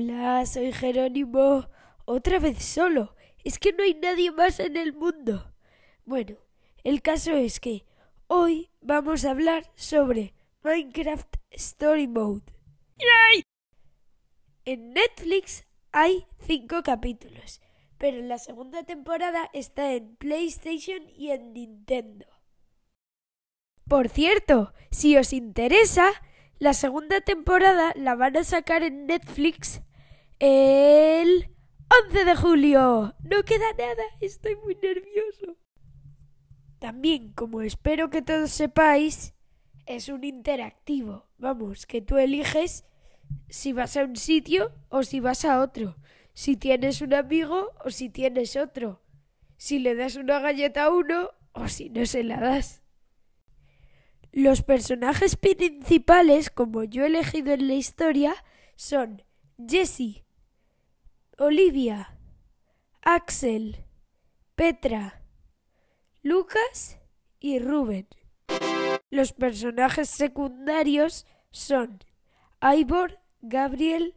Hola, soy Jerónimo. Otra vez solo. Es que no hay nadie más en el mundo. Bueno, el caso es que hoy vamos a hablar sobre Minecraft Story Mode. ¡Yay! En Netflix hay cinco capítulos, pero la segunda temporada está en PlayStation y en Nintendo. Por cierto, si os interesa, la segunda temporada la van a sacar en Netflix el 11 de julio. No queda nada, estoy muy nervioso. También, como espero que todos sepáis, es un interactivo. Vamos, que tú eliges si vas a un sitio o si vas a otro. Si tienes un amigo o si tienes otro. Si le das una galleta a uno o si no se la das. Los personajes principales, como yo he elegido en la historia, son Jesse, Olivia, Axel, Petra, Lucas y Ruben. Los personajes secundarios son Ivor, Gabriel,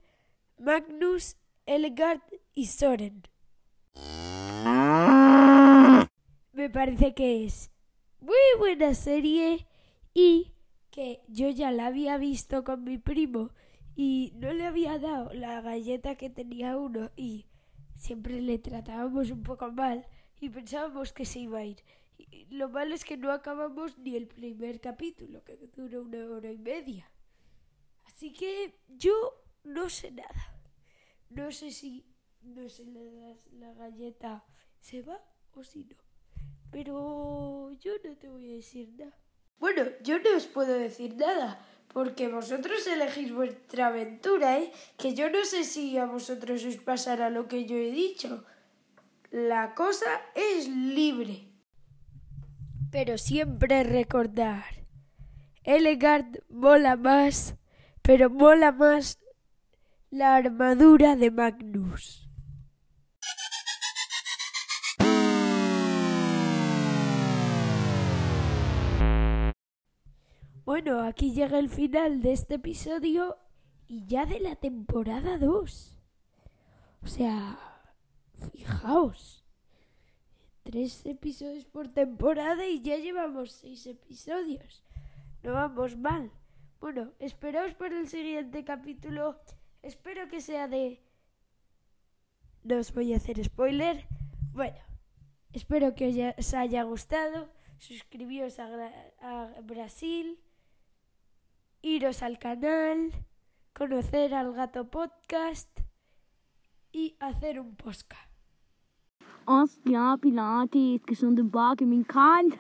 Magnus, Elgard y Soren. Me parece que es muy buena serie y que yo ya la había visto con mi primo y no le había dado la galleta que tenía uno y siempre le tratábamos un poco mal y pensábamos que se iba a ir. Y lo malo es que no acabamos ni el primer capítulo, que dura una hora y media. Así que yo no sé nada. No sé si no se le das la galleta, se va o si no. Pero yo no te voy a decir nada. Bueno, yo no os puedo decir nada, porque vosotros elegís vuestra aventura, ¿eh? Que yo no sé si a vosotros os pasará lo que yo he dicho. La cosa es libre. Pero siempre recordar, Elegard mola más, pero mola más la armadura de Magnus. Bueno, aquí llega el final de este episodio y ya de la temporada 2. O sea, fijaos. Tres episodios por temporada y ya llevamos seis episodios. No vamos mal. Bueno, esperaos por el siguiente capítulo. Espero que sea de... No os voy a hacer spoiler. Bueno, espero que os haya gustado. Suscribíos a, a Brasil iros al canal, conocer al gato podcast y hacer un podcast. Ostia, Pilates, gesunde Bag in mijn kant.